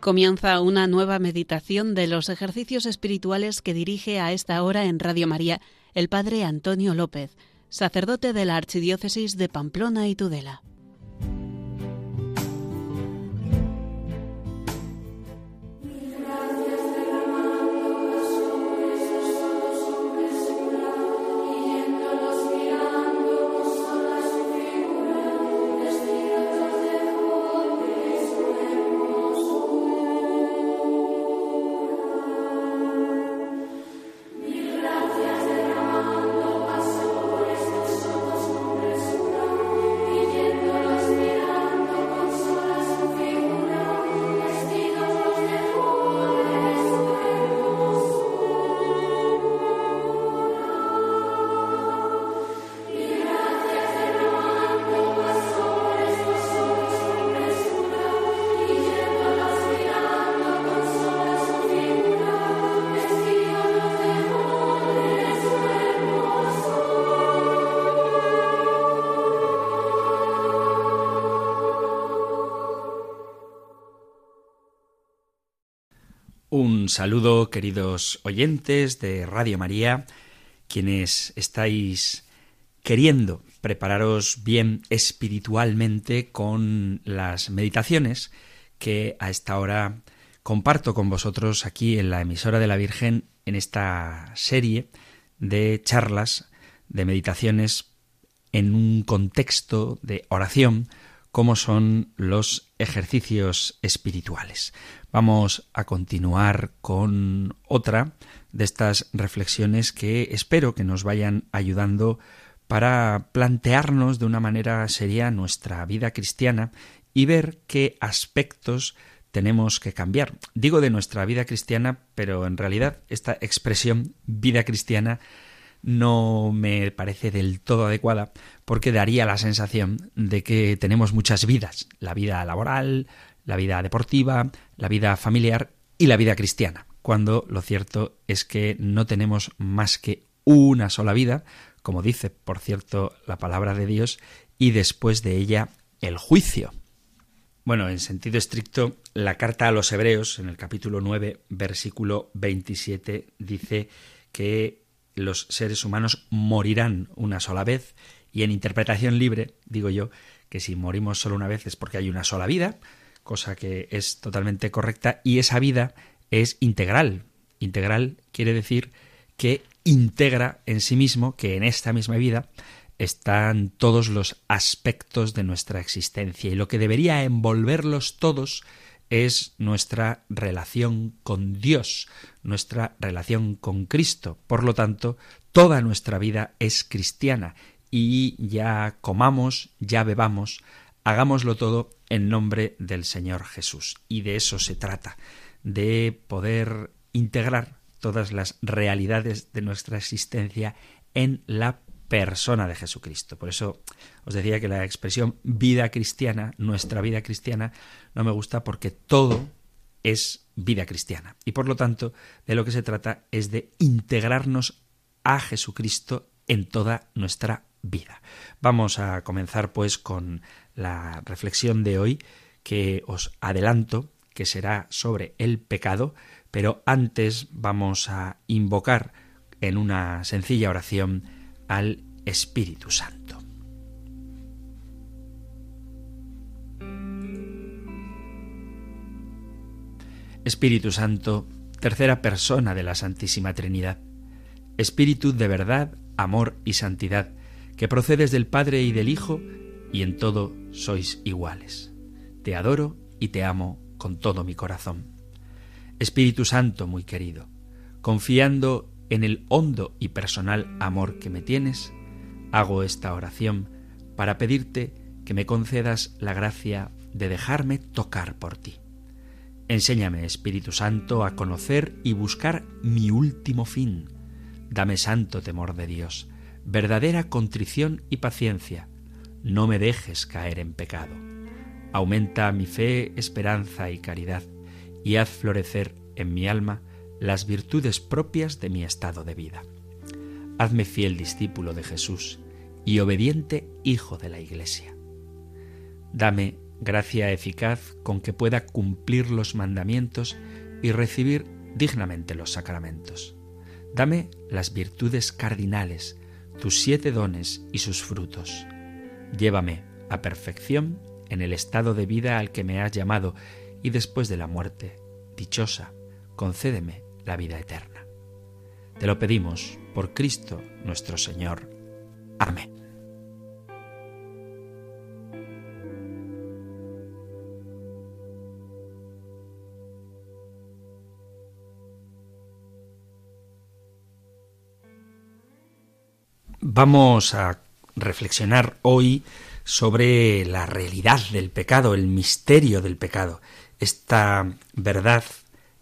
Comienza una nueva meditación de los ejercicios espirituales que dirige a esta hora en Radio María el Padre Antonio López, sacerdote de la Archidiócesis de Pamplona y Tudela. Un saludo, queridos oyentes de Radio María, quienes estáis queriendo prepararos bien espiritualmente con las meditaciones que a esta hora comparto con vosotros aquí en la emisora de la Virgen en esta serie de charlas, de meditaciones en un contexto de oración como son los ejercicios espirituales. Vamos a continuar con otra de estas reflexiones que espero que nos vayan ayudando para plantearnos de una manera seria nuestra vida cristiana y ver qué aspectos tenemos que cambiar. Digo de nuestra vida cristiana, pero en realidad esta expresión vida cristiana no me parece del todo adecuada porque daría la sensación de que tenemos muchas vidas, la vida laboral, la vida deportiva, la vida familiar y la vida cristiana, cuando lo cierto es que no tenemos más que una sola vida, como dice, por cierto, la palabra de Dios, y después de ella el juicio. Bueno, en sentido estricto, la carta a los Hebreos, en el capítulo 9, versículo 27, dice que los seres humanos morirán una sola vez, y en interpretación libre, digo yo, que si morimos solo una vez es porque hay una sola vida, cosa que es totalmente correcta, y esa vida es integral. Integral quiere decir que integra en sí mismo que en esta misma vida están todos los aspectos de nuestra existencia y lo que debería envolverlos todos es nuestra relación con Dios, nuestra relación con Cristo. Por lo tanto, toda nuestra vida es cristiana y ya comamos, ya bebamos, hagámoslo todo en nombre del Señor Jesús. Y de eso se trata, de poder integrar todas las realidades de nuestra existencia en la persona de Jesucristo. Por eso os decía que la expresión vida cristiana, nuestra vida cristiana, no me gusta porque todo es vida cristiana. Y por lo tanto, de lo que se trata es de integrarnos a Jesucristo en toda nuestra vida. Vamos a comenzar pues con la reflexión de hoy que os adelanto que será sobre el pecado, pero antes vamos a invocar en una sencilla oración al Espíritu Santo. Espíritu Santo, tercera persona de la Santísima Trinidad, Espíritu de verdad, amor y santidad, que procedes del Padre y del Hijo, y en todo sois iguales. Te adoro y te amo con todo mi corazón. Espíritu Santo muy querido, confiando en el hondo y personal amor que me tienes, hago esta oración para pedirte que me concedas la gracia de dejarme tocar por ti. Enséñame, Espíritu Santo, a conocer y buscar mi último fin. Dame santo temor de Dios, verdadera contrición y paciencia. No me dejes caer en pecado. Aumenta mi fe, esperanza y caridad, y haz florecer en mi alma las virtudes propias de mi estado de vida. Hazme fiel discípulo de Jesús y obediente hijo de la Iglesia. Dame gracia eficaz con que pueda cumplir los mandamientos y recibir dignamente los sacramentos. Dame las virtudes cardinales, tus siete dones y sus frutos. Llévame a perfección en el estado de vida al que me has llamado y después de la muerte, dichosa, concédeme la vida eterna. Te lo pedimos por Cristo nuestro Señor. Amén. Vamos a reflexionar hoy sobre la realidad del pecado, el misterio del pecado, esta verdad,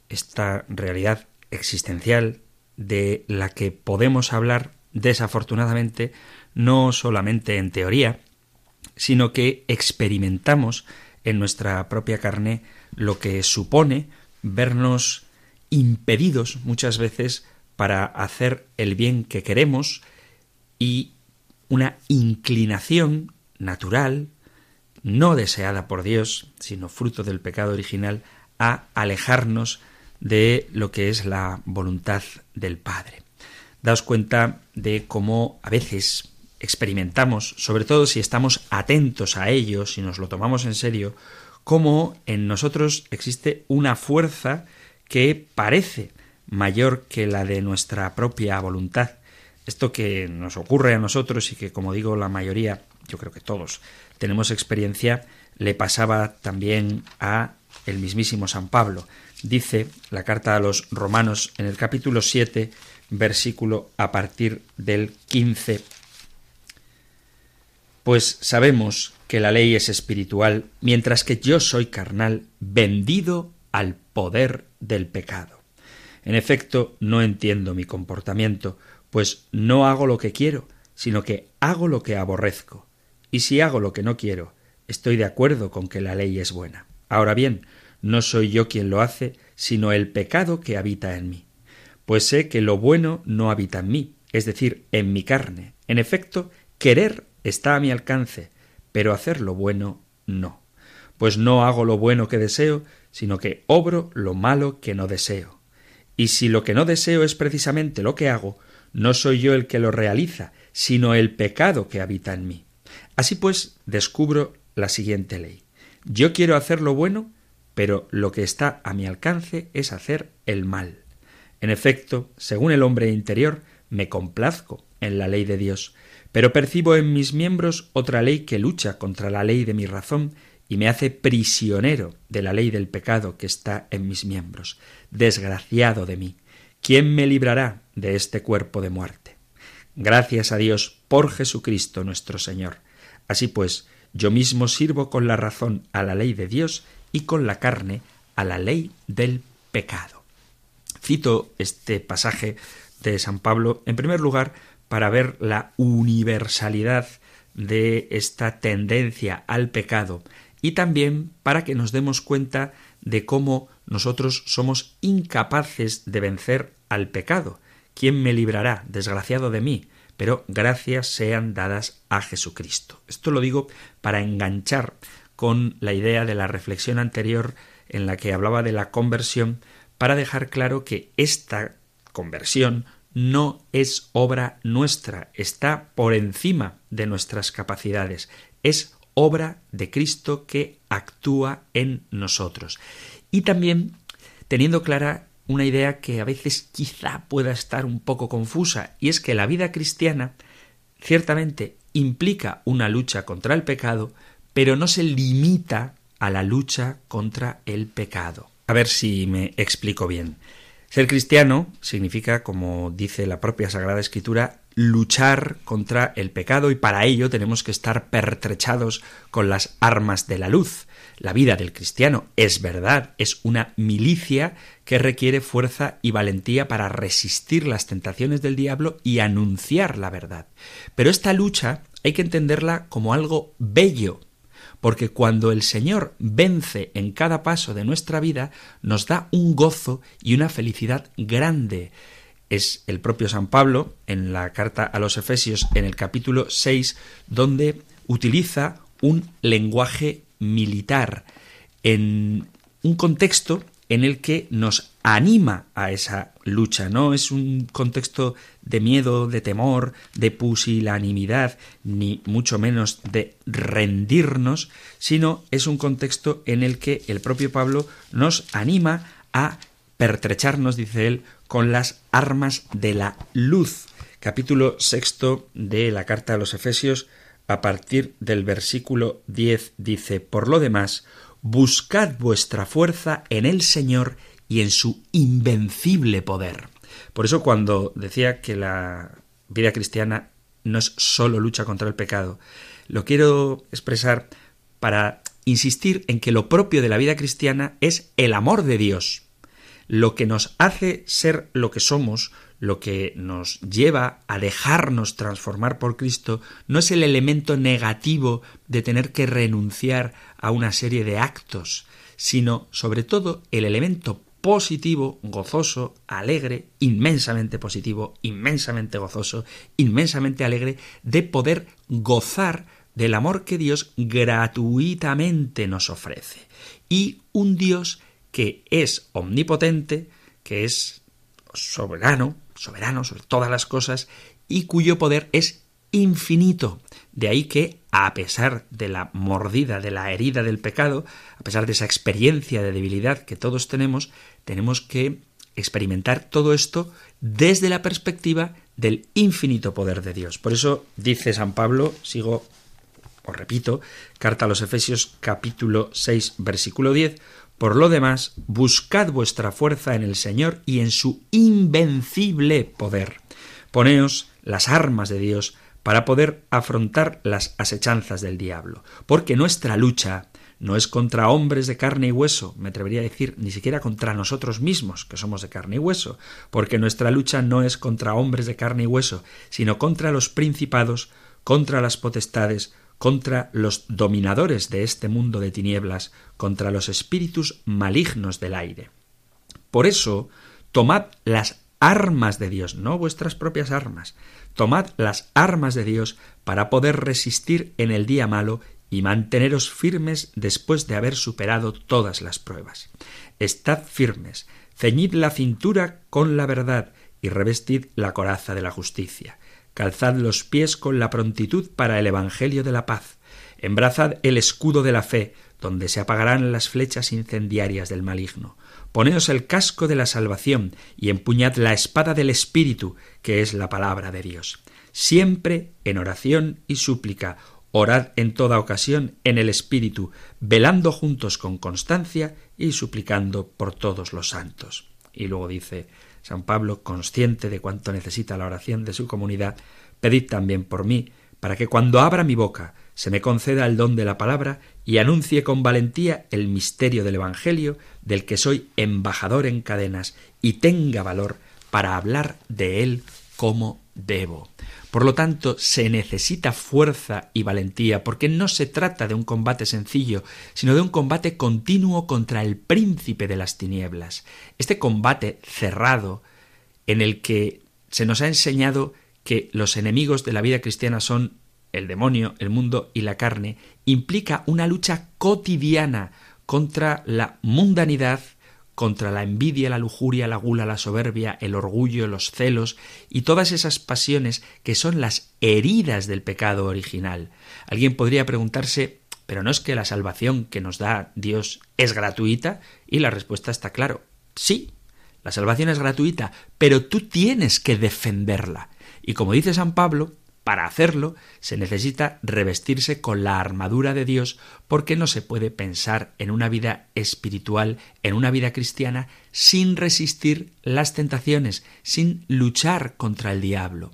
esta realidad existencial de la que podemos hablar desafortunadamente no solamente en teoría, sino que experimentamos en nuestra propia carne lo que supone vernos impedidos muchas veces para hacer el bien que queremos y una inclinación natural, no deseada por Dios, sino fruto del pecado original, a alejarnos de lo que es la voluntad del Padre. Daos cuenta de cómo a veces experimentamos, sobre todo si estamos atentos a ello, si nos lo tomamos en serio, cómo en nosotros existe una fuerza que parece mayor que la de nuestra propia voluntad. Esto que nos ocurre a nosotros y que, como digo, la mayoría yo creo que todos tenemos experiencia, le pasaba también a el mismísimo San Pablo. Dice la carta a los romanos en el capítulo 7, versículo a partir del 15. Pues sabemos que la ley es espiritual, mientras que yo soy carnal, vendido al poder del pecado. En efecto, no entiendo mi comportamiento, pues no hago lo que quiero, sino que hago lo que aborrezco y si hago lo que no quiero, estoy de acuerdo con que la ley es buena. Ahora bien, no soy yo quien lo hace, sino el pecado que habita en mí. Pues sé que lo bueno no habita en mí, es decir, en mi carne. En efecto, querer está a mi alcance, pero hacer lo bueno no. Pues no hago lo bueno que deseo, sino que obro lo malo que no deseo. Y si lo que no deseo es precisamente lo que hago, no soy yo el que lo realiza, sino el pecado que habita en mí. Así pues, descubro la siguiente ley. Yo quiero hacer lo bueno, pero lo que está a mi alcance es hacer el mal. En efecto, según el hombre interior, me complazco en la ley de Dios, pero percibo en mis miembros otra ley que lucha contra la ley de mi razón y me hace prisionero de la ley del pecado que está en mis miembros. Desgraciado de mí. ¿Quién me librará de este cuerpo de muerte? Gracias a Dios por Jesucristo nuestro Señor. Así pues, yo mismo sirvo con la razón a la ley de Dios y con la carne a la ley del pecado. Cito este pasaje de San Pablo, en primer lugar, para ver la universalidad de esta tendencia al pecado y también para que nos demos cuenta de cómo nosotros somos incapaces de vencer al pecado. ¿Quién me librará, desgraciado de mí? pero gracias sean dadas a Jesucristo. Esto lo digo para enganchar con la idea de la reflexión anterior en la que hablaba de la conversión, para dejar claro que esta conversión no es obra nuestra, está por encima de nuestras capacidades, es obra de Cristo que actúa en nosotros. Y también teniendo clara una idea que a veces quizá pueda estar un poco confusa, y es que la vida cristiana ciertamente implica una lucha contra el pecado, pero no se limita a la lucha contra el pecado. A ver si me explico bien. Ser cristiano significa, como dice la propia Sagrada Escritura, luchar contra el pecado y para ello tenemos que estar pertrechados con las armas de la luz. La vida del cristiano es verdad, es una milicia que requiere fuerza y valentía para resistir las tentaciones del diablo y anunciar la verdad. Pero esta lucha hay que entenderla como algo bello, porque cuando el Señor vence en cada paso de nuestra vida, nos da un gozo y una felicidad grande. Es el propio San Pablo, en la carta a los Efesios, en el capítulo 6, donde utiliza un lenguaje militar, en un contexto en el que nos anima a esa lucha. No es un contexto de miedo, de temor, de pusilanimidad, ni mucho menos de rendirnos, sino es un contexto en el que el propio Pablo nos anima a pertrecharnos, dice él, con las armas de la luz. Capítulo sexto de la carta a los Efesios, a partir del versículo 10, dice, Por lo demás, buscad vuestra fuerza en el Señor y en su invencible poder. Por eso cuando decía que la vida cristiana no es solo lucha contra el pecado, lo quiero expresar para insistir en que lo propio de la vida cristiana es el amor de Dios. Lo que nos hace ser lo que somos, lo que nos lleva a dejarnos transformar por Cristo, no es el elemento negativo de tener que renunciar a una serie de actos, sino sobre todo el elemento positivo, gozoso, alegre, inmensamente positivo, inmensamente gozoso, inmensamente alegre, de poder gozar del amor que Dios gratuitamente nos ofrece. Y un Dios que es omnipotente, que es soberano, soberano sobre todas las cosas, y cuyo poder es infinito. De ahí que, a pesar de la mordida, de la herida del pecado, a pesar de esa experiencia de debilidad que todos tenemos, tenemos que experimentar todo esto desde la perspectiva del infinito poder de Dios. Por eso dice San Pablo, sigo, os repito, carta a los Efesios capítulo 6 versículo 10, por lo demás, buscad vuestra fuerza en el Señor y en su invencible poder. Poneos las armas de Dios para poder afrontar las asechanzas del diablo, porque nuestra lucha no es contra hombres de carne y hueso, me atrevería a decir, ni siquiera contra nosotros mismos, que somos de carne y hueso, porque nuestra lucha no es contra hombres de carne y hueso, sino contra los principados, contra las potestades, contra los dominadores de este mundo de tinieblas, contra los espíritus malignos del aire. Por eso, tomad las armas de Dios, no vuestras propias armas, Tomad las armas de Dios para poder resistir en el día malo y manteneros firmes después de haber superado todas las pruebas. Estad firmes, ceñid la cintura con la verdad y revestid la coraza de la justicia. Calzad los pies con la prontitud para el Evangelio de la paz. Embrazad el escudo de la fe, donde se apagarán las flechas incendiarias del maligno. Poneos el casco de la salvación y empuñad la espada del Espíritu, que es la palabra de Dios. Siempre en oración y súplica, orad en toda ocasión en el Espíritu, velando juntos con constancia y suplicando por todos los santos. Y luego dice San Pablo, consciente de cuánto necesita la oración de su comunidad, pedid también por mí, para que cuando abra mi boca se me conceda el don de la palabra y anuncie con valentía el misterio del Evangelio, del que soy embajador en cadenas, y tenga valor para hablar de él como debo. Por lo tanto, se necesita fuerza y valentía, porque no se trata de un combate sencillo, sino de un combate continuo contra el príncipe de las tinieblas. Este combate cerrado, en el que se nos ha enseñado que los enemigos de la vida cristiana son el demonio, el mundo y la carne, implica una lucha cotidiana contra la mundanidad, contra la envidia, la lujuria, la gula, la soberbia, el orgullo, los celos y todas esas pasiones que son las heridas del pecado original. Alguien podría preguntarse, pero no es que la salvación que nos da Dios es gratuita y la respuesta está claro. Sí, la salvación es gratuita, pero tú tienes que defenderla. Y como dice San Pablo, para hacerlo se necesita revestirse con la armadura de Dios porque no se puede pensar en una vida espiritual, en una vida cristiana, sin resistir las tentaciones, sin luchar contra el diablo.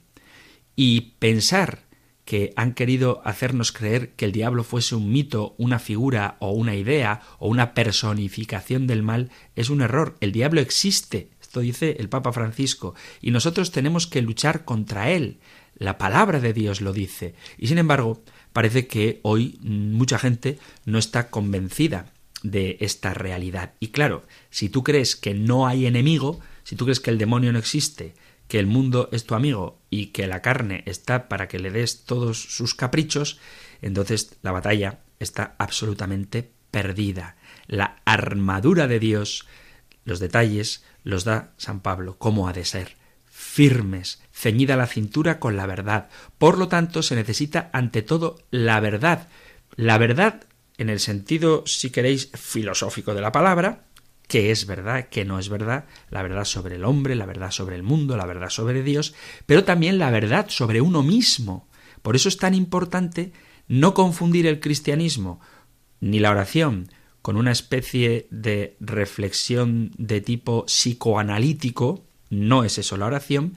Y pensar que han querido hacernos creer que el diablo fuese un mito, una figura o una idea o una personificación del mal es un error. El diablo existe, esto dice el Papa Francisco, y nosotros tenemos que luchar contra él. La palabra de Dios lo dice. Y sin embargo, parece que hoy mucha gente no está convencida de esta realidad. Y claro, si tú crees que no hay enemigo, si tú crees que el demonio no existe, que el mundo es tu amigo y que la carne está para que le des todos sus caprichos, entonces la batalla está absolutamente perdida. La armadura de Dios, los detalles los da San Pablo, cómo ha de ser firmes, ceñida la cintura con la verdad. Por lo tanto, se necesita ante todo la verdad. La verdad en el sentido, si queréis, filosófico de la palabra, qué es verdad, qué no es verdad, la verdad sobre el hombre, la verdad sobre el mundo, la verdad sobre Dios, pero también la verdad sobre uno mismo. Por eso es tan importante no confundir el cristianismo ni la oración con una especie de reflexión de tipo psicoanalítico, no es eso la oración,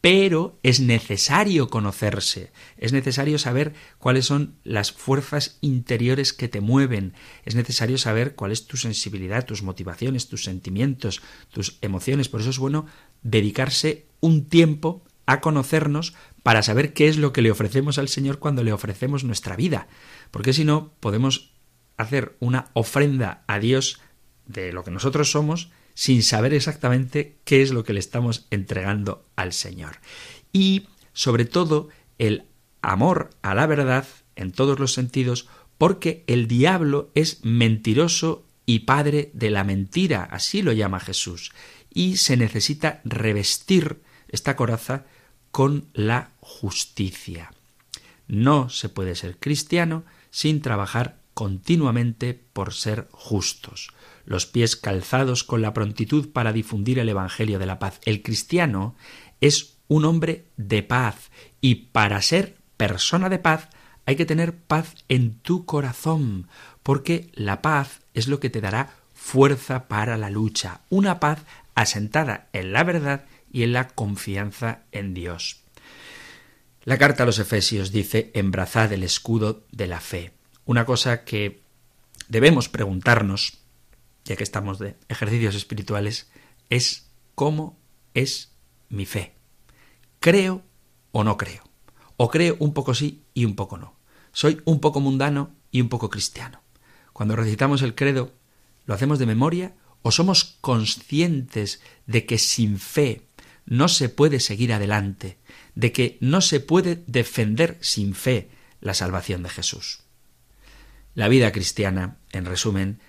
pero es necesario conocerse, es necesario saber cuáles son las fuerzas interiores que te mueven, es necesario saber cuál es tu sensibilidad, tus motivaciones, tus sentimientos, tus emociones. Por eso es bueno dedicarse un tiempo a conocernos para saber qué es lo que le ofrecemos al Señor cuando le ofrecemos nuestra vida, porque si no podemos hacer una ofrenda a Dios de lo que nosotros somos sin saber exactamente qué es lo que le estamos entregando al Señor. Y sobre todo el amor a la verdad en todos los sentidos, porque el diablo es mentiroso y padre de la mentira, así lo llama Jesús, y se necesita revestir esta coraza con la justicia. No se puede ser cristiano sin trabajar continuamente por ser justos, los pies calzados con la prontitud para difundir el Evangelio de la paz. El cristiano es un hombre de paz y para ser persona de paz hay que tener paz en tu corazón, porque la paz es lo que te dará fuerza para la lucha, una paz asentada en la verdad y en la confianza en Dios. La carta a los Efesios dice, embrazad el escudo de la fe una cosa que debemos preguntarnos, ya que estamos de ejercicios espirituales, es cómo es mi fe. ¿Creo o no creo? ¿O creo un poco sí y un poco no? ¿Soy un poco mundano y un poco cristiano? Cuando recitamos el credo, ¿lo hacemos de memoria o somos conscientes de que sin fe no se puede seguir adelante, de que no se puede defender sin fe la salvación de Jesús? La vida cristiana, en resumen,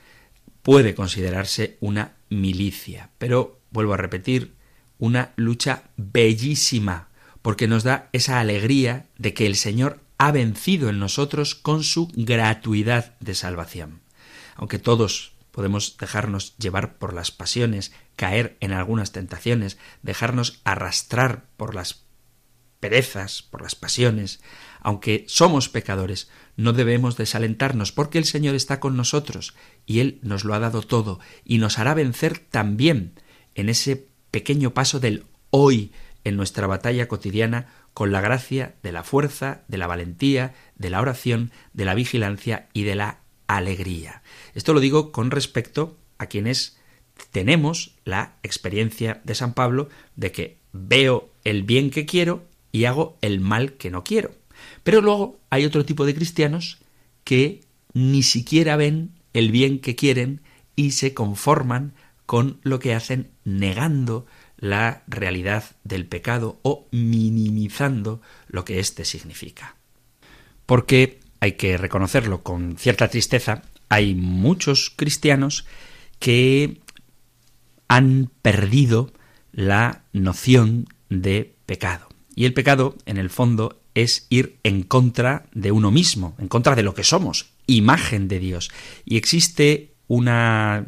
puede considerarse una milicia, pero, vuelvo a repetir, una lucha bellísima, porque nos da esa alegría de que el Señor ha vencido en nosotros con su gratuidad de salvación. Aunque todos podemos dejarnos llevar por las pasiones, caer en algunas tentaciones, dejarnos arrastrar por las perezas, por las pasiones, aunque somos pecadores, no debemos desalentarnos porque el Señor está con nosotros y Él nos lo ha dado todo y nos hará vencer también en ese pequeño paso del hoy en nuestra batalla cotidiana con la gracia de la fuerza, de la valentía, de la oración, de la vigilancia y de la alegría. Esto lo digo con respecto a quienes tenemos la experiencia de San Pablo de que veo el bien que quiero y hago el mal que no quiero. Pero luego hay otro tipo de cristianos que ni siquiera ven el bien que quieren y se conforman con lo que hacen negando la realidad del pecado o minimizando lo que éste significa. Porque hay que reconocerlo con cierta tristeza, hay muchos cristianos que han perdido la noción de pecado. Y el pecado, en el fondo, es ir en contra de uno mismo, en contra de lo que somos, imagen de Dios. Y existe una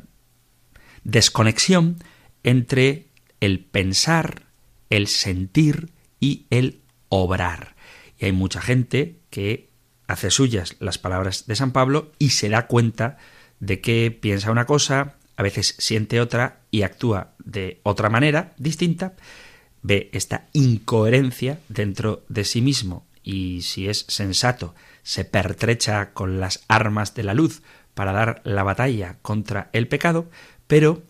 desconexión entre el pensar, el sentir y el obrar. Y hay mucha gente que hace suyas las palabras de San Pablo y se da cuenta de que piensa una cosa, a veces siente otra y actúa de otra manera distinta, ve esta incoherencia dentro de sí mismo y si es sensato se pertrecha con las armas de la luz para dar la batalla contra el pecado, pero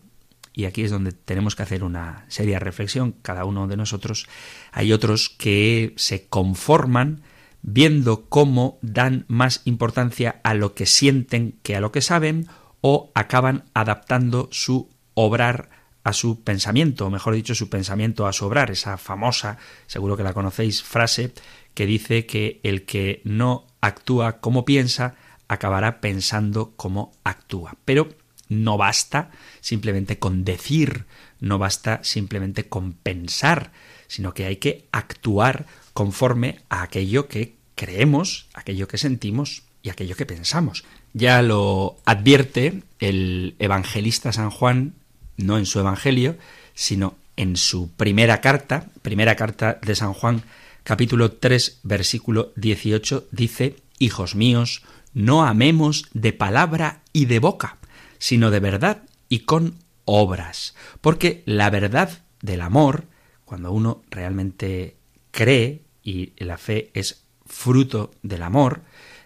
y aquí es donde tenemos que hacer una seria reflexión cada uno de nosotros, hay otros que se conforman viendo cómo dan más importancia a lo que sienten que a lo que saben o acaban adaptando su obrar a su pensamiento, o mejor dicho, su pensamiento a su obrar, esa famosa, seguro que la conocéis, frase que dice que el que no actúa como piensa, acabará pensando cómo actúa. Pero no basta simplemente con decir, no basta simplemente con pensar, sino que hay que actuar conforme a aquello que creemos, aquello que sentimos y aquello que pensamos. Ya lo advierte el evangelista San Juan, no en su evangelio, sino en su primera carta, primera carta de San Juan, capítulo 3, versículo 18, dice, Hijos míos, no amemos de palabra y de boca, sino de verdad y con obras. Porque la verdad del amor, cuando uno realmente cree y la fe es fruto del amor,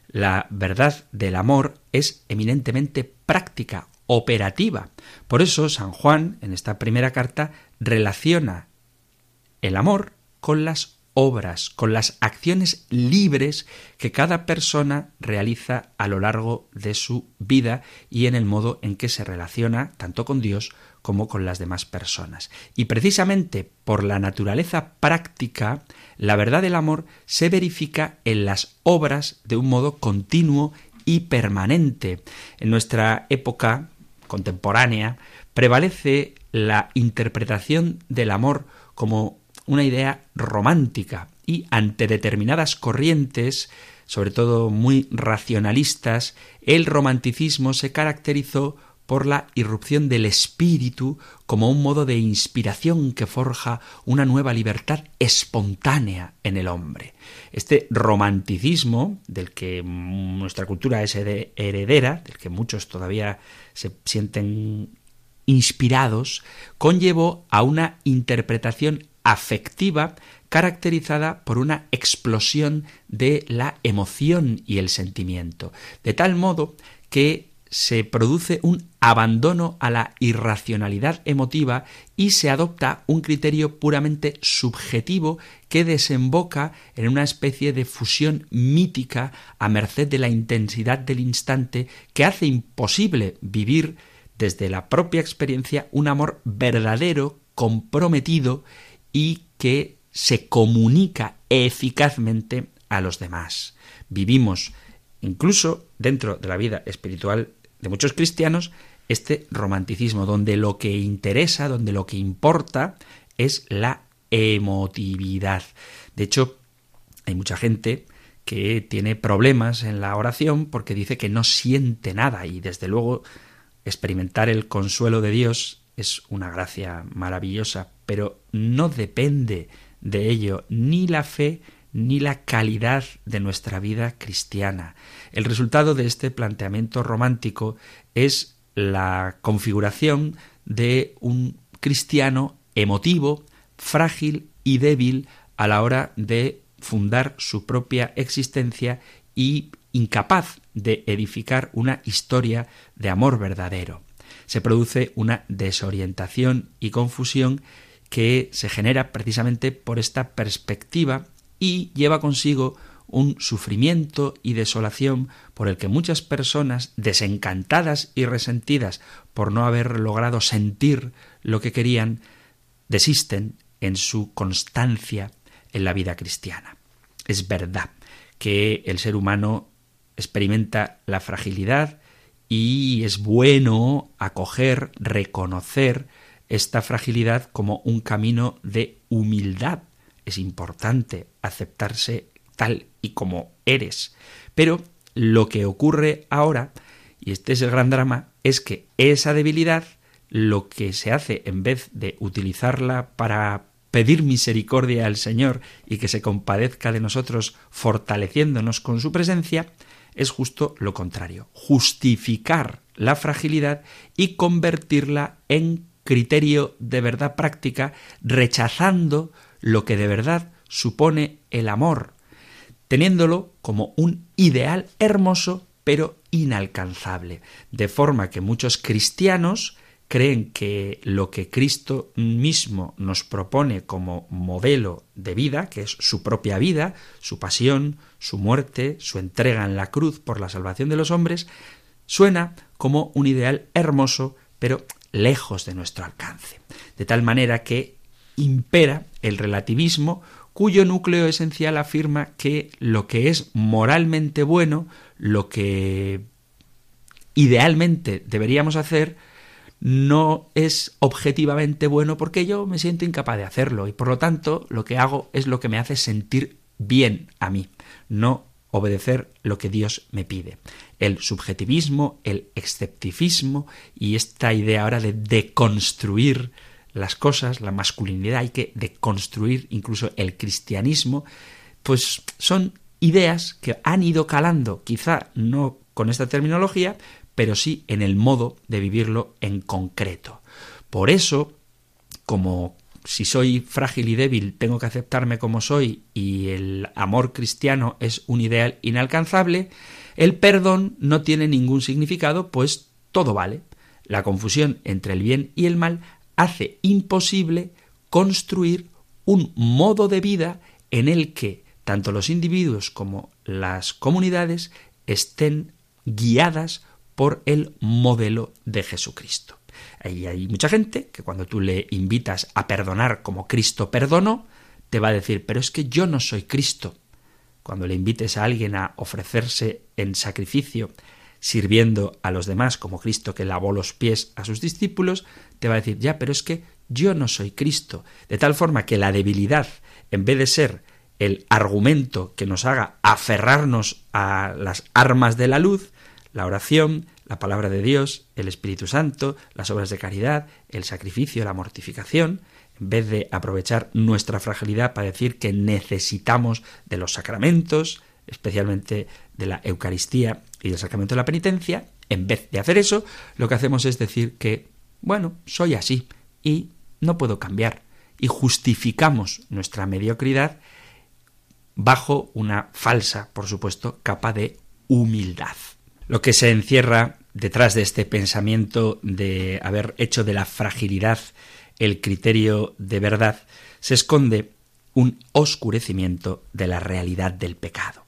la verdad del amor es eminentemente práctica, operativa. Por eso San Juan, en esta primera carta, relaciona el amor con las obras, con las acciones libres que cada persona realiza a lo largo de su vida y en el modo en que se relaciona tanto con Dios como con las demás personas. Y precisamente por la naturaleza práctica, la verdad del amor se verifica en las obras de un modo continuo y permanente. En nuestra época contemporánea prevalece la interpretación del amor como una idea romántica y ante determinadas corrientes, sobre todo muy racionalistas, el romanticismo se caracterizó por la irrupción del espíritu como un modo de inspiración que forja una nueva libertad espontánea en el hombre. Este romanticismo, del que nuestra cultura es heredera, del que muchos todavía se sienten inspirados, conllevó a una interpretación afectiva caracterizada por una explosión de la emoción y el sentimiento, de tal modo que se produce un abandono a la irracionalidad emotiva y se adopta un criterio puramente subjetivo que desemboca en una especie de fusión mítica a merced de la intensidad del instante que hace imposible vivir desde la propia experiencia un amor verdadero, comprometido y que se comunica eficazmente a los demás. Vivimos incluso dentro de la vida espiritual de muchos cristianos este romanticismo donde lo que interesa, donde lo que importa es la emotividad. De hecho, hay mucha gente que tiene problemas en la oración porque dice que no siente nada y desde luego experimentar el consuelo de Dios es una gracia maravillosa, pero no depende de ello ni la fe ni la calidad de nuestra vida cristiana. El resultado de este planteamiento romántico es la configuración de un cristiano emotivo, frágil y débil a la hora de fundar su propia existencia y incapaz de edificar una historia de amor verdadero se produce una desorientación y confusión que se genera precisamente por esta perspectiva y lleva consigo un sufrimiento y desolación por el que muchas personas, desencantadas y resentidas por no haber logrado sentir lo que querían, desisten en su constancia en la vida cristiana. Es verdad que el ser humano experimenta la fragilidad y es bueno acoger, reconocer esta fragilidad como un camino de humildad. Es importante aceptarse tal y como eres. Pero lo que ocurre ahora, y este es el gran drama, es que esa debilidad lo que se hace en vez de utilizarla para pedir misericordia al Señor y que se compadezca de nosotros fortaleciéndonos con su presencia, es justo lo contrario, justificar la fragilidad y convertirla en criterio de verdad práctica, rechazando lo que de verdad supone el amor, teniéndolo como un ideal hermoso pero inalcanzable, de forma que muchos cristianos creen que lo que Cristo mismo nos propone como modelo de vida, que es su propia vida, su pasión, su muerte, su entrega en la cruz por la salvación de los hombres, suena como un ideal hermoso, pero lejos de nuestro alcance. De tal manera que impera el relativismo cuyo núcleo esencial afirma que lo que es moralmente bueno, lo que idealmente deberíamos hacer, no es objetivamente bueno porque yo me siento incapaz de hacerlo y por lo tanto lo que hago es lo que me hace sentir bien a mí, no obedecer lo que Dios me pide. El subjetivismo, el escepticismo y esta idea ahora de deconstruir las cosas, la masculinidad, hay que deconstruir incluso el cristianismo, pues son ideas que han ido calando, quizá no con esta terminología, pero sí en el modo de vivirlo en concreto. Por eso, como si soy frágil y débil, tengo que aceptarme como soy y el amor cristiano es un ideal inalcanzable, el perdón no tiene ningún significado, pues todo vale. La confusión entre el bien y el mal hace imposible construir un modo de vida en el que tanto los individuos como las comunidades estén guiadas por el modelo de Jesucristo. Ahí hay mucha gente que cuando tú le invitas a perdonar como Cristo perdonó, te va a decir, pero es que yo no soy Cristo. Cuando le invites a alguien a ofrecerse en sacrificio, sirviendo a los demás como Cristo que lavó los pies a sus discípulos, te va a decir, ya, pero es que yo no soy Cristo. De tal forma que la debilidad, en vez de ser el argumento que nos haga aferrarnos a las armas de la luz, la oración, la palabra de Dios, el Espíritu Santo, las obras de caridad, el sacrificio, la mortificación, en vez de aprovechar nuestra fragilidad para decir que necesitamos de los sacramentos, especialmente de la Eucaristía y del sacramento de la penitencia, en vez de hacer eso, lo que hacemos es decir que, bueno, soy así y no puedo cambiar. Y justificamos nuestra mediocridad bajo una falsa, por supuesto, capa de humildad. Lo que se encierra detrás de este pensamiento de haber hecho de la fragilidad el criterio de verdad, se esconde un oscurecimiento de la realidad del pecado.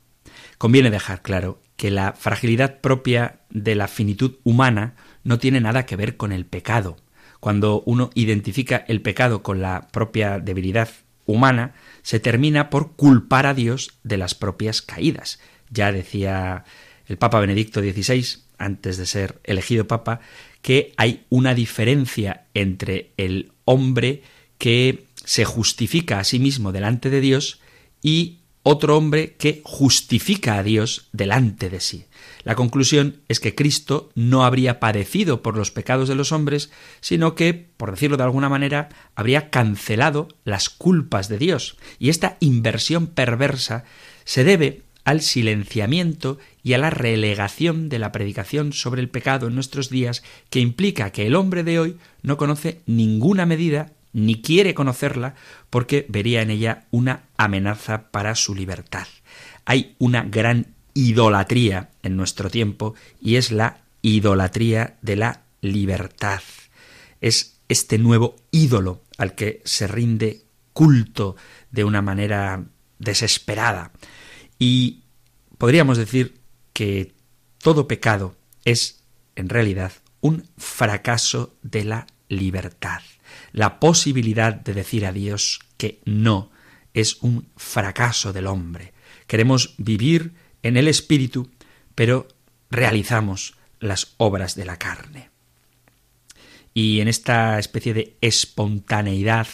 Conviene dejar claro que la fragilidad propia de la finitud humana no tiene nada que ver con el pecado. Cuando uno identifica el pecado con la propia debilidad humana, se termina por culpar a Dios de las propias caídas. Ya decía el Papa Benedicto XVI, antes de ser elegido Papa, que hay una diferencia entre el hombre que se justifica a sí mismo delante de Dios y otro hombre que justifica a Dios delante de sí. La conclusión es que Cristo no habría padecido por los pecados de los hombres, sino que, por decirlo de alguna manera, habría cancelado las culpas de Dios. Y esta inversión perversa se debe al silenciamiento y a la relegación de la predicación sobre el pecado en nuestros días, que implica que el hombre de hoy no conoce ninguna medida ni quiere conocerla porque vería en ella una amenaza para su libertad. Hay una gran idolatría en nuestro tiempo y es la idolatría de la libertad. Es este nuevo ídolo al que se rinde culto de una manera desesperada. Y podríamos decir que todo pecado es, en realidad, un fracaso de la libertad. La posibilidad de decir a Dios que no es un fracaso del hombre. Queremos vivir en el Espíritu, pero realizamos las obras de la carne. Y en esta especie de espontaneidad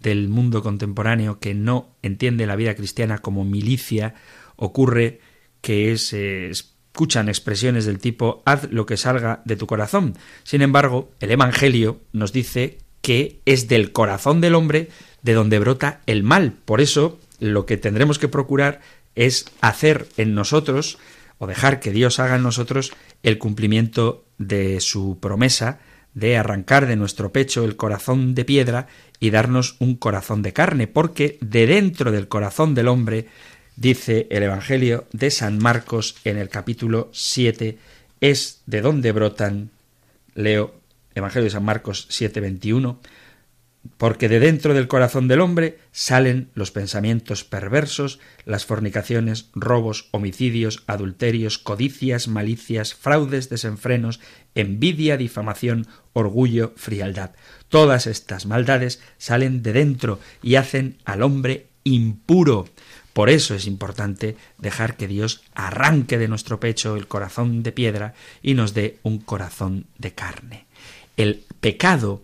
del mundo contemporáneo que no entiende la vida cristiana como milicia ocurre que se escuchan expresiones del tipo haz lo que salga de tu corazón. Sin embargo, el Evangelio nos dice que es del corazón del hombre de donde brota el mal. Por eso, lo que tendremos que procurar es hacer en nosotros, o dejar que Dios haga en nosotros, el cumplimiento de su promesa de arrancar de nuestro pecho el corazón de piedra y darnos un corazón de carne, porque de dentro del corazón del hombre dice el Evangelio de San Marcos en el capítulo 7, es de donde brotan, leo Evangelio de San Marcos 7, 21, porque de dentro del corazón del hombre salen los pensamientos perversos, las fornicaciones, robos, homicidios, adulterios, codicias, malicias, fraudes, desenfrenos, envidia, difamación, orgullo, frialdad. Todas estas maldades salen de dentro y hacen al hombre impuro. Por eso es importante dejar que Dios arranque de nuestro pecho el corazón de piedra y nos dé un corazón de carne. El pecado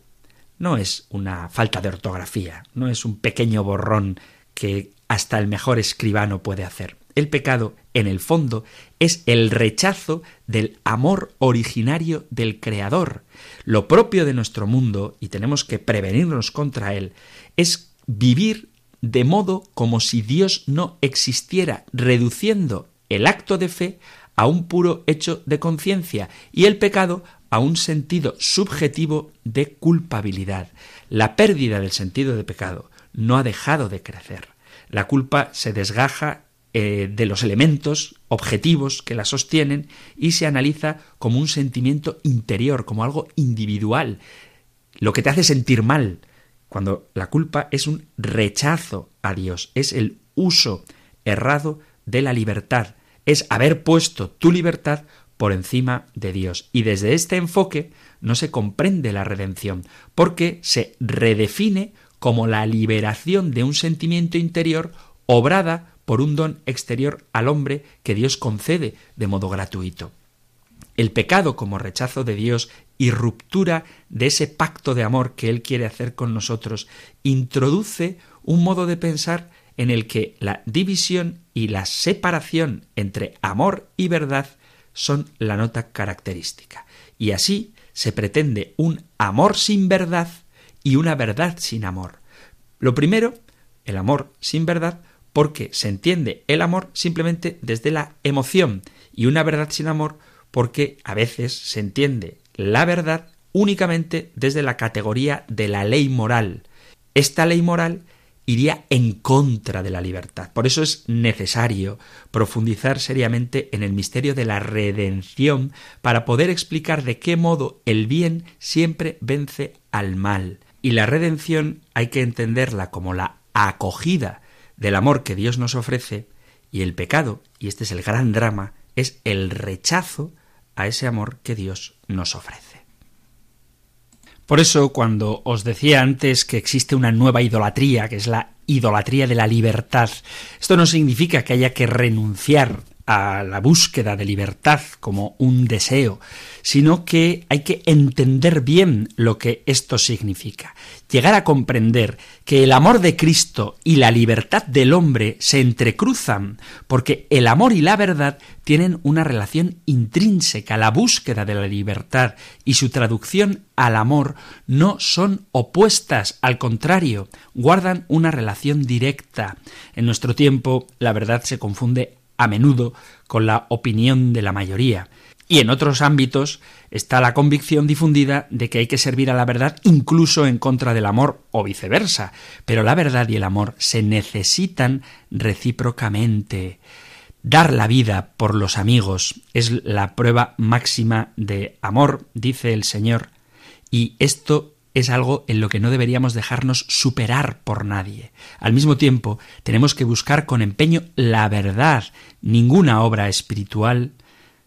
no es una falta de ortografía, no es un pequeño borrón que hasta el mejor escribano puede hacer. El pecado, en el fondo, es el rechazo del amor originario del Creador. Lo propio de nuestro mundo, y tenemos que prevenirnos contra él, es vivir de modo como si Dios no existiera, reduciendo el acto de fe a un puro hecho de conciencia y el pecado a un sentido subjetivo de culpabilidad. La pérdida del sentido de pecado no ha dejado de crecer. La culpa se desgaja eh, de los elementos objetivos que la sostienen y se analiza como un sentimiento interior, como algo individual, lo que te hace sentir mal, cuando la culpa es un rechazo a Dios, es el uso errado de la libertad, es haber puesto tu libertad por encima de Dios. Y desde este enfoque no se comprende la redención, porque se redefine como la liberación de un sentimiento interior obrada por un don exterior al hombre que Dios concede de modo gratuito. El pecado como rechazo de Dios y ruptura de ese pacto de amor que Él quiere hacer con nosotros introduce un modo de pensar en el que la división y la separación entre amor y verdad son la nota característica. Y así se pretende un amor sin verdad y una verdad sin amor. Lo primero, el amor sin verdad, porque se entiende el amor simplemente desde la emoción y una verdad sin amor porque a veces se entiende la verdad únicamente desde la categoría de la ley moral. Esta ley moral iría en contra de la libertad. Por eso es necesario profundizar seriamente en el misterio de la redención para poder explicar de qué modo el bien siempre vence al mal. Y la redención hay que entenderla como la acogida del amor que Dios nos ofrece y el pecado, y este es el gran drama, es el rechazo a ese amor que Dios nos ofrece. Por eso, cuando os decía antes que existe una nueva idolatría, que es la idolatría de la libertad, esto no significa que haya que renunciar a la búsqueda de libertad como un deseo, sino que hay que entender bien lo que esto significa, llegar a comprender que el amor de Cristo y la libertad del hombre se entrecruzan, porque el amor y la verdad tienen una relación intrínseca, la búsqueda de la libertad y su traducción al amor no son opuestas, al contrario, guardan una relación directa. En nuestro tiempo la verdad se confunde a menudo con la opinión de la mayoría. Y en otros ámbitos está la convicción difundida de que hay que servir a la verdad incluso en contra del amor o viceversa. Pero la verdad y el amor se necesitan recíprocamente. Dar la vida por los amigos es la prueba máxima de amor, dice el Señor, y esto es algo en lo que no deberíamos dejarnos superar por nadie. Al mismo tiempo, tenemos que buscar con empeño la verdad. Ninguna obra espiritual,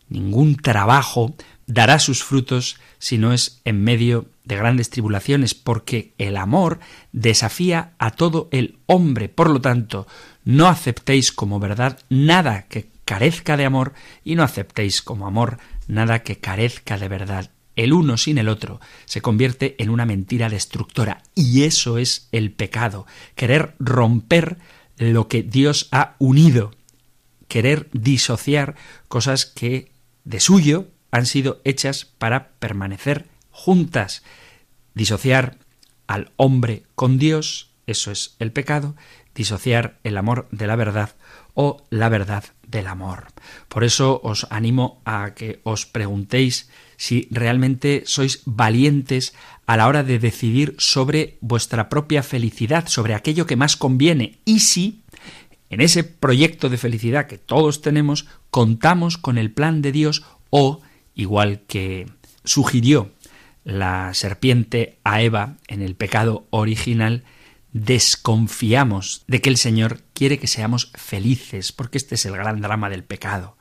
ningún trabajo dará sus frutos si no es en medio de grandes tribulaciones, porque el amor desafía a todo el hombre. Por lo tanto, no aceptéis como verdad nada que carezca de amor y no aceptéis como amor nada que carezca de verdad el uno sin el otro, se convierte en una mentira destructora. Y eso es el pecado, querer romper lo que Dios ha unido, querer disociar cosas que de suyo han sido hechas para permanecer juntas. Disociar al hombre con Dios, eso es el pecado, disociar el amor de la verdad o la verdad del amor. Por eso os animo a que os preguntéis si realmente sois valientes a la hora de decidir sobre vuestra propia felicidad, sobre aquello que más conviene, y si en ese proyecto de felicidad que todos tenemos contamos con el plan de Dios o, igual que sugirió la serpiente a Eva en el pecado original, desconfiamos de que el Señor quiere que seamos felices, porque este es el gran drama del pecado.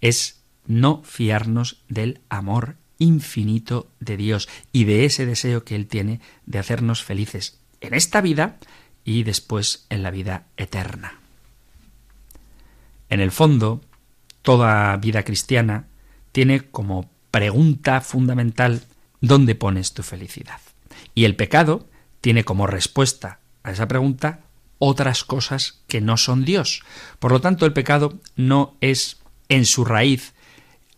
Es no fiarnos del amor infinito de Dios y de ese deseo que Él tiene de hacernos felices en esta vida y después en la vida eterna. En el fondo, toda vida cristiana tiene como pregunta fundamental ¿dónde pones tu felicidad? Y el pecado tiene como respuesta a esa pregunta otras cosas que no son Dios. Por lo tanto, el pecado no es en su raíz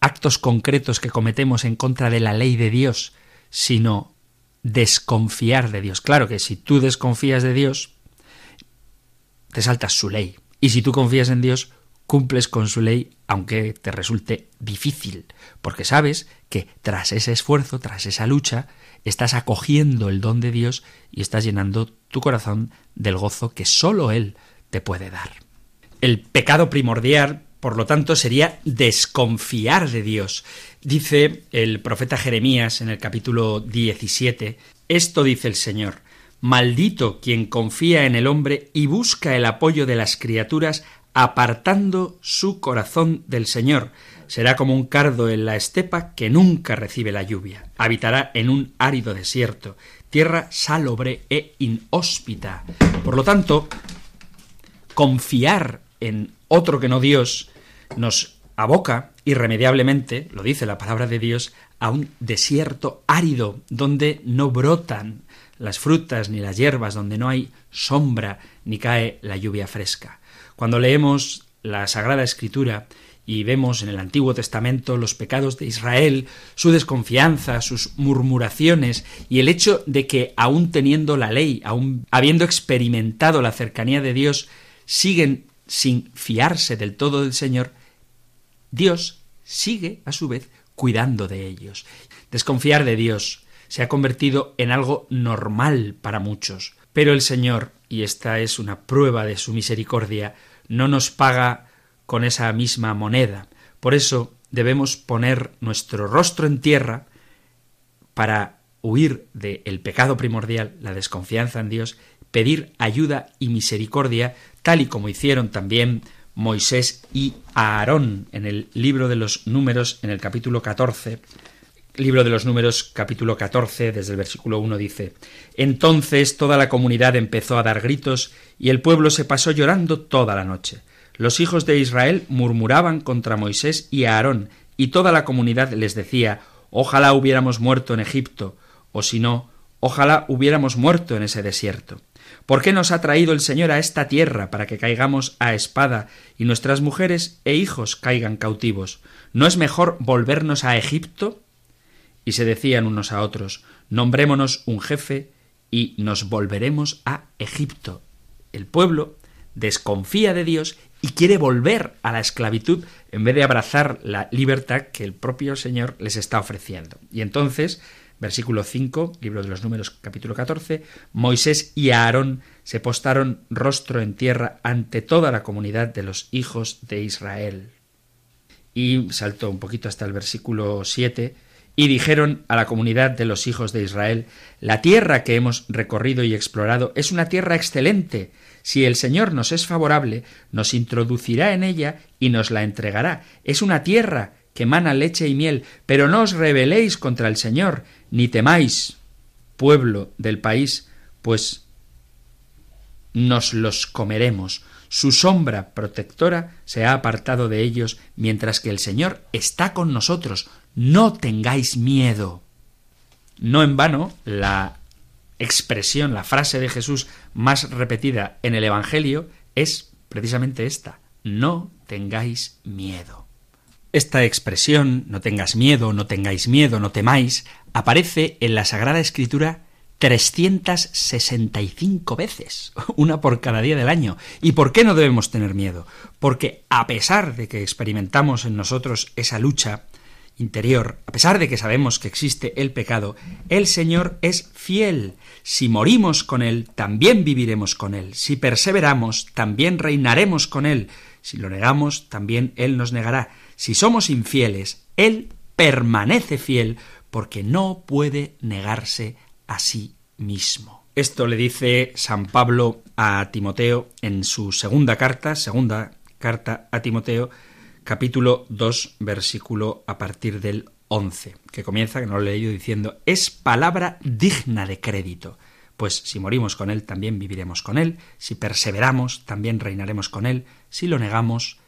actos concretos que cometemos en contra de la ley de Dios, sino desconfiar de Dios. Claro que si tú desconfías de Dios, te saltas su ley. Y si tú confías en Dios, cumples con su ley, aunque te resulte difícil, porque sabes que tras ese esfuerzo, tras esa lucha, estás acogiendo el don de Dios y estás llenando tu corazón del gozo que sólo Él te puede dar. El pecado primordial, por lo tanto, sería desconfiar de Dios. Dice el profeta Jeremías en el capítulo 17, esto dice el Señor, maldito quien confía en el hombre y busca el apoyo de las criaturas apartando su corazón del Señor. Será como un cardo en la estepa que nunca recibe la lluvia. Habitará en un árido desierto, tierra salobre e inhóspita. Por lo tanto, confiar en otro que no Dios nos aboca irremediablemente, lo dice la palabra de Dios, a un desierto árido donde no brotan las frutas ni las hierbas, donde no hay sombra ni cae la lluvia fresca. Cuando leemos la Sagrada Escritura y vemos en el Antiguo Testamento los pecados de Israel, su desconfianza, sus murmuraciones y el hecho de que aun teniendo la ley, aun habiendo experimentado la cercanía de Dios, siguen sin fiarse del todo del Señor, Dios sigue a su vez cuidando de ellos. Desconfiar de Dios se ha convertido en algo normal para muchos, pero el Señor, y esta es una prueba de su misericordia, no nos paga con esa misma moneda. Por eso debemos poner nuestro rostro en tierra para huir del pecado primordial, la desconfianza en Dios, pedir ayuda y misericordia, tal y como hicieron también Moisés y Aarón en el libro de los números, en el capítulo 14, libro de los números capítulo 14, desde el versículo 1 dice, Entonces toda la comunidad empezó a dar gritos y el pueblo se pasó llorando toda la noche. Los hijos de Israel murmuraban contra Moisés y Aarón, y toda la comunidad les decía, Ojalá hubiéramos muerto en Egipto, o si no, ojalá hubiéramos muerto en ese desierto. ¿Por qué nos ha traído el Señor a esta tierra para que caigamos a espada y nuestras mujeres e hijos caigan cautivos? ¿No es mejor volvernos a Egipto? Y se decían unos a otros, Nombrémonos un jefe y nos volveremos a Egipto. El pueblo desconfía de Dios y quiere volver a la esclavitud en vez de abrazar la libertad que el propio Señor les está ofreciendo. Y entonces, versículo 5, libro de los números capítulo 14, Moisés y Aarón se postaron rostro en tierra ante toda la comunidad de los hijos de Israel. Y saltó un poquito hasta el versículo 7, y dijeron a la comunidad de los hijos de Israel, La tierra que hemos recorrido y explorado es una tierra excelente. Si el Señor nos es favorable, nos introducirá en ella y nos la entregará. Es una tierra que mana leche y miel, pero no os rebeléis contra el Señor, ni temáis, pueblo del país, pues nos los comeremos. Su sombra protectora se ha apartado de ellos, mientras que el Señor está con nosotros no tengáis miedo. No en vano, la expresión, la frase de Jesús más repetida en el Evangelio es precisamente esta, no tengáis miedo. Esta expresión, no tengas miedo, no tengáis miedo, no temáis, aparece en la Sagrada Escritura 365 veces, una por cada día del año. ¿Y por qué no debemos tener miedo? Porque a pesar de que experimentamos en nosotros esa lucha, interior, a pesar de que sabemos que existe el pecado, el Señor es fiel. Si morimos con Él, también viviremos con Él. Si perseveramos, también reinaremos con Él. Si lo negamos, también Él nos negará. Si somos infieles, Él permanece fiel porque no puede negarse a sí mismo. Esto le dice San Pablo a Timoteo en su segunda carta, segunda carta a Timoteo, capítulo 2, versículo a partir del 11, que comienza, que no lo he leído, diciendo, es palabra digna de crédito. pues si morimos con Él, también viviremos con Él, si perseveramos, también reinaremos con Él, si lo negamos,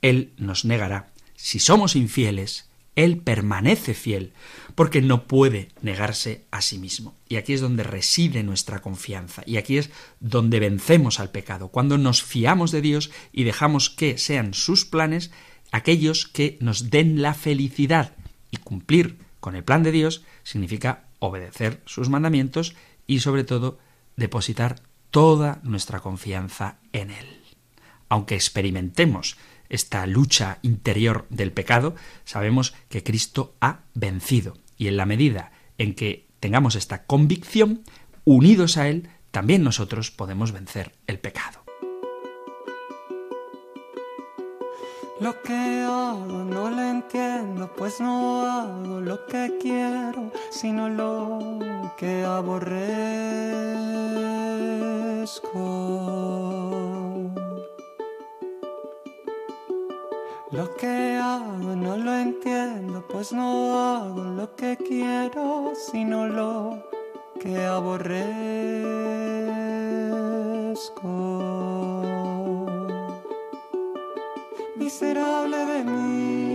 Él nos negará, si somos infieles, Él permanece fiel, porque no puede negarse a sí mismo. Y aquí es donde reside nuestra confianza, y aquí es donde vencemos al pecado, cuando nos fiamos de Dios y dejamos que sean sus planes aquellos que nos den la felicidad. Y cumplir con el plan de Dios significa obedecer sus mandamientos y sobre todo depositar toda nuestra confianza en Él. Aunque experimentemos esta lucha interior del pecado, sabemos que Cristo ha vencido y en la medida en que tengamos esta convicción, unidos a Él, también nosotros podemos vencer el pecado. Lo que hago no lo entiendo, pues no hago lo que quiero, sino lo que aborrezco. Lo que hago no lo entiendo, pues no hago lo que quiero, sino lo que aborrezco miserable de mí.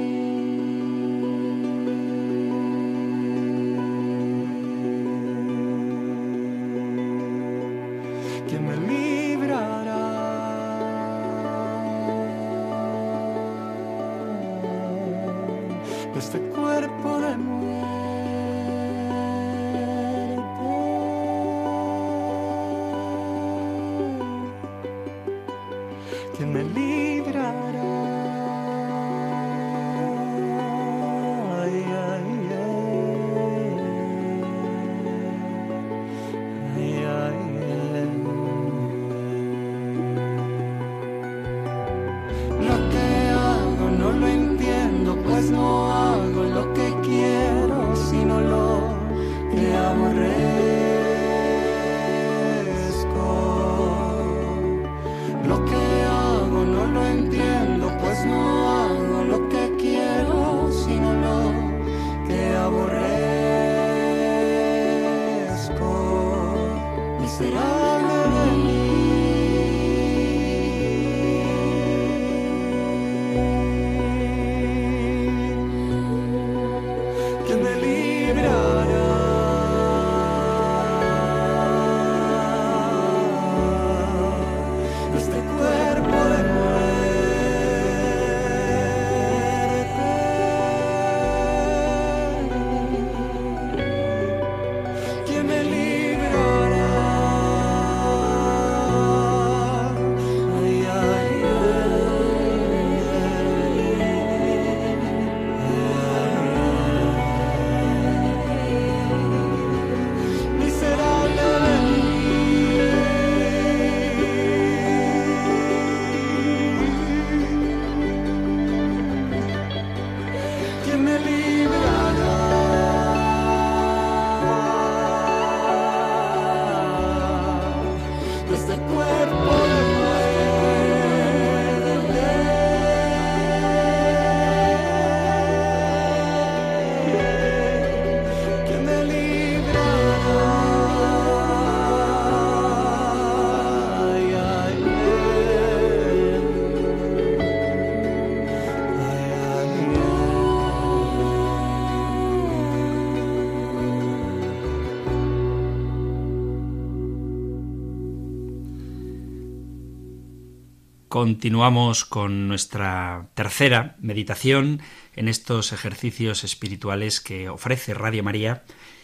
Continuamos con nuestra tercera meditación en estos ejercicios espirituales que ofrece Radio María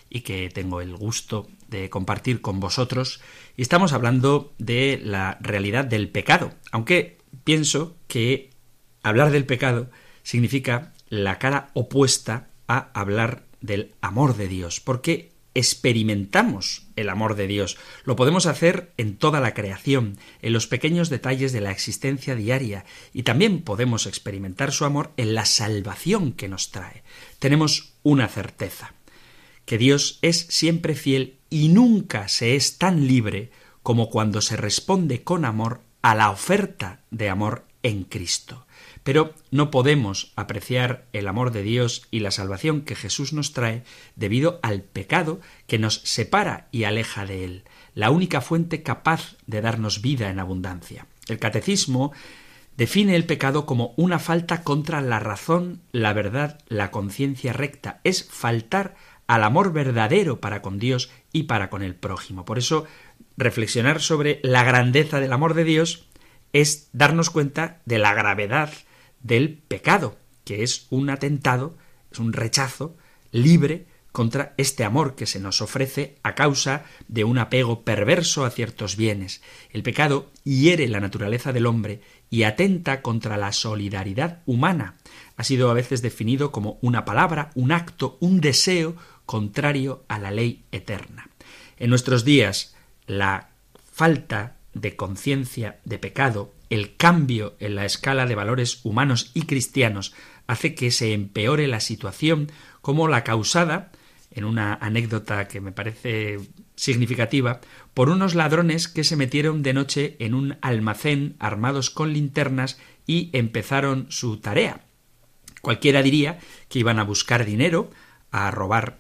y que tengo el gusto de compartir con vosotros. Y estamos hablando de la realidad del pecado, aunque pienso que hablar del pecado significa la cara opuesta a hablar del amor de Dios, porque experimentamos el amor de Dios. Lo podemos hacer en toda la creación, en los pequeños detalles de la existencia diaria, y también podemos experimentar su amor en la salvación que nos trae. Tenemos una certeza, que Dios es siempre fiel y nunca se es tan libre como cuando se responde con amor a la oferta de amor en Cristo. Pero no podemos apreciar el amor de Dios y la salvación que Jesús nos trae debido al pecado que nos separa y aleja de Él, la única fuente capaz de darnos vida en abundancia. El catecismo define el pecado como una falta contra la razón, la verdad, la conciencia recta. Es faltar al amor verdadero para con Dios y para con el prójimo. Por eso, reflexionar sobre la grandeza del amor de Dios es darnos cuenta de la gravedad del pecado, que es un atentado, es un rechazo libre contra este amor que se nos ofrece a causa de un apego perverso a ciertos bienes. El pecado hiere la naturaleza del hombre y atenta contra la solidaridad humana. Ha sido a veces definido como una palabra, un acto, un deseo contrario a la ley eterna. En nuestros días, la falta de conciencia de pecado, el cambio en la escala de valores humanos y cristianos hace que se empeore la situación como la causada, en una anécdota que me parece significativa, por unos ladrones que se metieron de noche en un almacén armados con linternas y empezaron su tarea. Cualquiera diría que iban a buscar dinero, a robar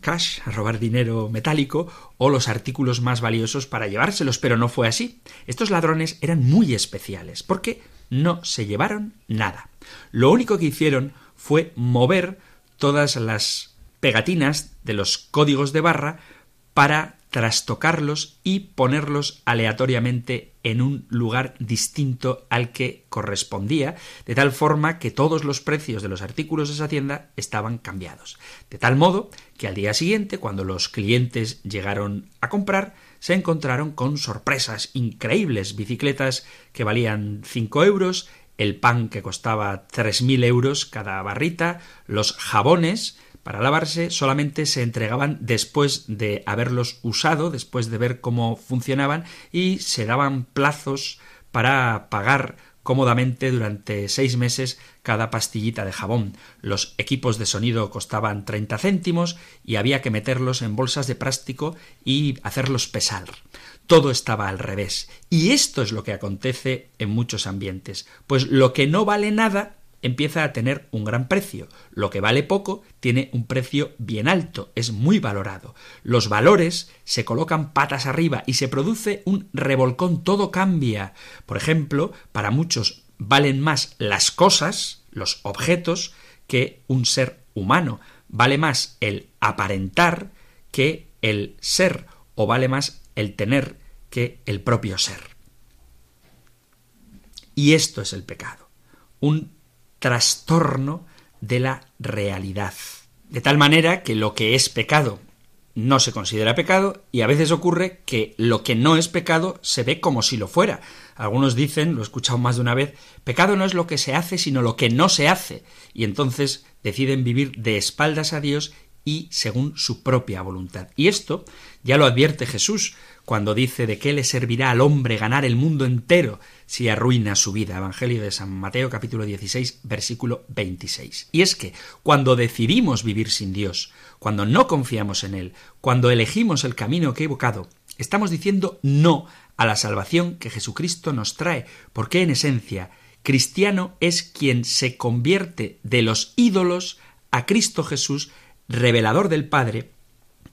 cash, a robar dinero metálico o los artículos más valiosos para llevárselos, pero no fue así. Estos ladrones eran muy especiales porque no se llevaron nada. Lo único que hicieron fue mover todas las pegatinas de los códigos de barra para trastocarlos y ponerlos aleatoriamente en un lugar distinto al que correspondía, de tal forma que todos los precios de los artículos de esa tienda estaban cambiados. De tal modo que al día siguiente, cuando los clientes llegaron a comprar, se encontraron con sorpresas increíbles, bicicletas que valían cinco euros, el pan que costaba tres mil euros cada barrita, los jabones, para lavarse solamente se entregaban después de haberlos usado, después de ver cómo funcionaban y se daban plazos para pagar cómodamente durante seis meses cada pastillita de jabón. Los equipos de sonido costaban treinta céntimos y había que meterlos en bolsas de plástico y hacerlos pesar. Todo estaba al revés. Y esto es lo que acontece en muchos ambientes. Pues lo que no vale nada empieza a tener un gran precio. Lo que vale poco tiene un precio bien alto, es muy valorado. Los valores se colocan patas arriba y se produce un revolcón, todo cambia. Por ejemplo, para muchos valen más las cosas, los objetos, que un ser humano. Vale más el aparentar que el ser, o vale más el tener que el propio ser. Y esto es el pecado. Un trastorno de la realidad. De tal manera que lo que es pecado no se considera pecado y a veces ocurre que lo que no es pecado se ve como si lo fuera. Algunos dicen, lo he escuchado más de una vez, pecado no es lo que se hace, sino lo que no se hace. Y entonces deciden vivir de espaldas a Dios y según su propia voluntad. Y esto ya lo advierte Jesús cuando dice de qué le servirá al hombre ganar el mundo entero si arruina su vida. Evangelio de San Mateo capítulo 16 versículo 26. Y es que cuando decidimos vivir sin Dios, cuando no confiamos en Él, cuando elegimos el camino equivocado, estamos diciendo no a la salvación que Jesucristo nos trae, porque en esencia cristiano es quien se convierte de los ídolos a Cristo Jesús revelador del Padre,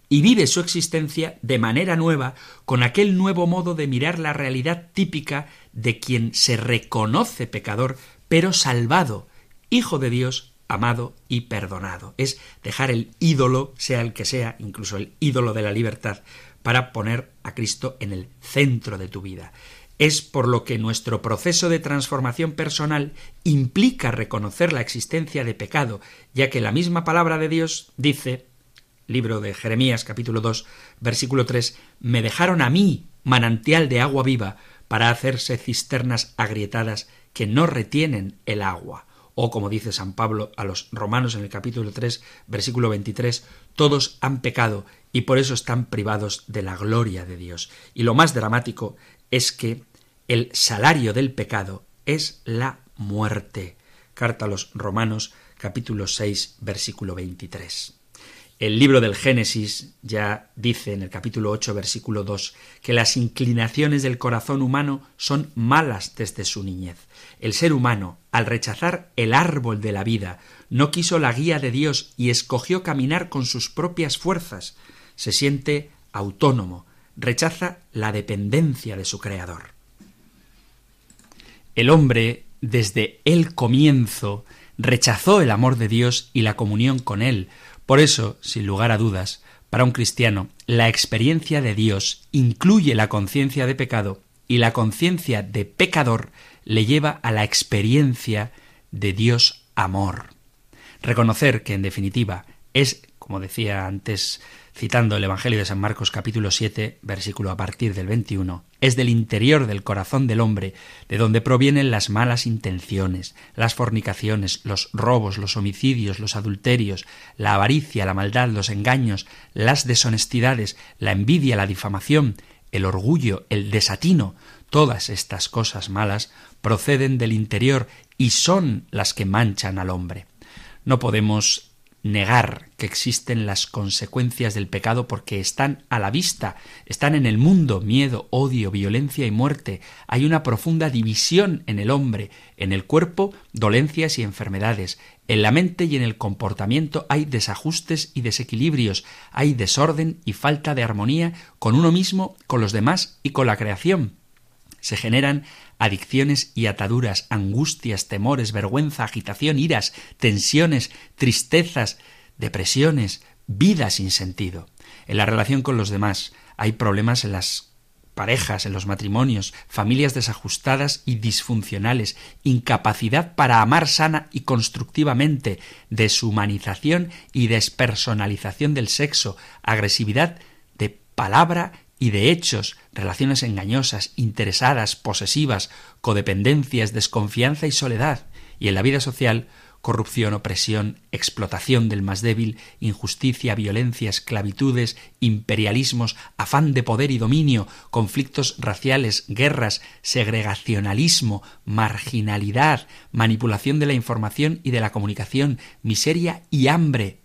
y vive su existencia de manera nueva, con aquel nuevo modo de mirar la realidad típica de quien se reconoce pecador, pero salvado, hijo de Dios, amado y perdonado. Es dejar el ídolo, sea el que sea, incluso el ídolo de la libertad, para poner a Cristo en el centro de tu vida. Es por lo que nuestro proceso de transformación personal implica reconocer la existencia de pecado, ya que la misma palabra de Dios dice, libro de Jeremías capítulo 2, versículo 3, me dejaron a mí manantial de agua viva para hacerse cisternas agrietadas que no retienen el agua. O como dice San Pablo a los romanos en el capítulo 3, versículo 23, todos han pecado y por eso están privados de la gloria de Dios. Y lo más dramático es que el salario del pecado es la muerte. Carta a los Romanos capítulo 6 versículo 23. El libro del Génesis ya dice en el capítulo 8, versículo 2, que las inclinaciones del corazón humano son malas desde su niñez. El ser humano, al rechazar el árbol de la vida, no quiso la guía de Dios y escogió caminar con sus propias fuerzas. Se siente autónomo, rechaza la dependencia de su Creador. El hombre, desde el comienzo, rechazó el amor de Dios y la comunión con Él, por eso, sin lugar a dudas, para un cristiano, la experiencia de Dios incluye la conciencia de pecado y la conciencia de pecador le lleva a la experiencia de Dios amor. Reconocer que, en definitiva, es, como decía antes citando el Evangelio de San Marcos capítulo 7, versículo a partir del 21, es del interior del corazón del hombre de donde provienen las malas intenciones, las fornicaciones, los robos, los homicidios, los adulterios, la avaricia, la maldad, los engaños, las deshonestidades, la envidia, la difamación, el orgullo, el desatino, todas estas cosas malas proceden del interior y son las que manchan al hombre. No podemos negar que existen las consecuencias del pecado porque están a la vista, están en el mundo, miedo, odio, violencia y muerte. Hay una profunda división en el hombre, en el cuerpo, dolencias y enfermedades. En la mente y en el comportamiento hay desajustes y desequilibrios, hay desorden y falta de armonía con uno mismo, con los demás y con la creación. Se generan adicciones y ataduras, angustias, temores, vergüenza, agitación, iras, tensiones, tristezas, depresiones, vida sin sentido. En la relación con los demás hay problemas en las parejas, en los matrimonios, familias desajustadas y disfuncionales, incapacidad para amar sana y constructivamente, deshumanización y despersonalización del sexo, agresividad de palabra y de hechos, relaciones engañosas, interesadas, posesivas, codependencias, desconfianza y soledad, y en la vida social, corrupción, opresión, explotación del más débil, injusticia, violencia, esclavitudes, imperialismos, afán de poder y dominio, conflictos raciales, guerras, segregacionalismo, marginalidad, manipulación de la información y de la comunicación, miseria y hambre,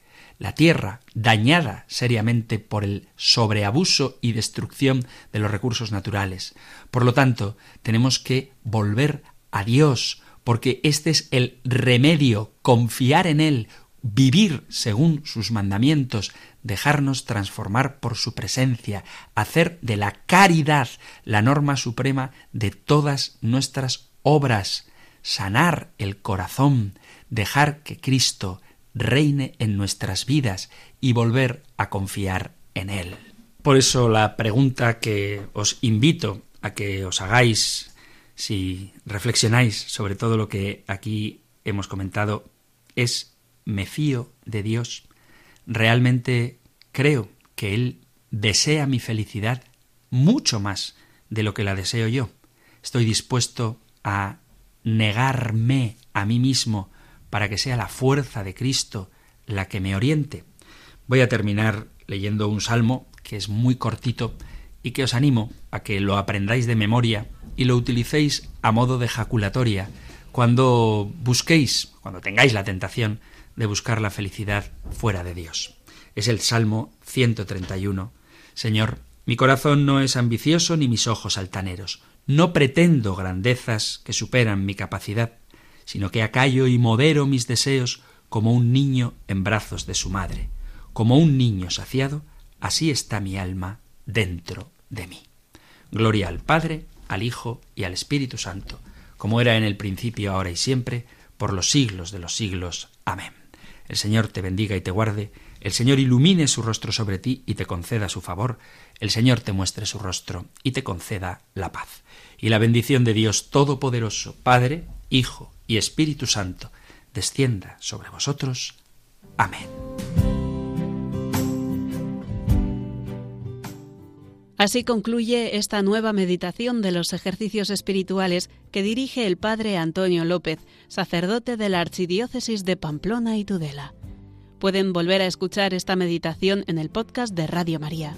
la tierra, dañada seriamente por el sobreabuso y destrucción de los recursos naturales. Por lo tanto, tenemos que volver a Dios, porque este es el remedio, confiar en Él, vivir según sus mandamientos, dejarnos transformar por su presencia, hacer de la caridad la norma suprema de todas nuestras obras, sanar el corazón, dejar que Cristo reine en nuestras vidas y volver a confiar en Él. Por eso la pregunta que os invito a que os hagáis si reflexionáis sobre todo lo que aquí hemos comentado es ¿me fío de Dios? ¿Realmente creo que Él desea mi felicidad mucho más de lo que la deseo yo? ¿Estoy dispuesto a negarme a mí mismo para que sea la fuerza de Cristo la que me oriente. Voy a terminar leyendo un salmo que es muy cortito y que os animo a que lo aprendáis de memoria y lo utilicéis a modo de jaculatoria cuando busquéis, cuando tengáis la tentación de buscar la felicidad fuera de Dios. Es el Salmo 131. Señor, mi corazón no es ambicioso ni mis ojos altaneros. No pretendo grandezas que superan mi capacidad sino que acallo y modero mis deseos como un niño en brazos de su madre. Como un niño saciado, así está mi alma dentro de mí. Gloria al Padre, al Hijo y al Espíritu Santo, como era en el principio, ahora y siempre, por los siglos de los siglos. Amén. El Señor te bendiga y te guarde, el Señor ilumine su rostro sobre ti y te conceda su favor, el Señor te muestre su rostro y te conceda la paz. Y la bendición de Dios Todopoderoso, Padre, Hijo y Espíritu Santo, descienda sobre vosotros. Amén. Así concluye esta nueva meditación de los ejercicios espirituales que dirige el Padre Antonio López, sacerdote de la Archidiócesis de Pamplona y Tudela. Pueden volver a escuchar esta meditación en el podcast de Radio María.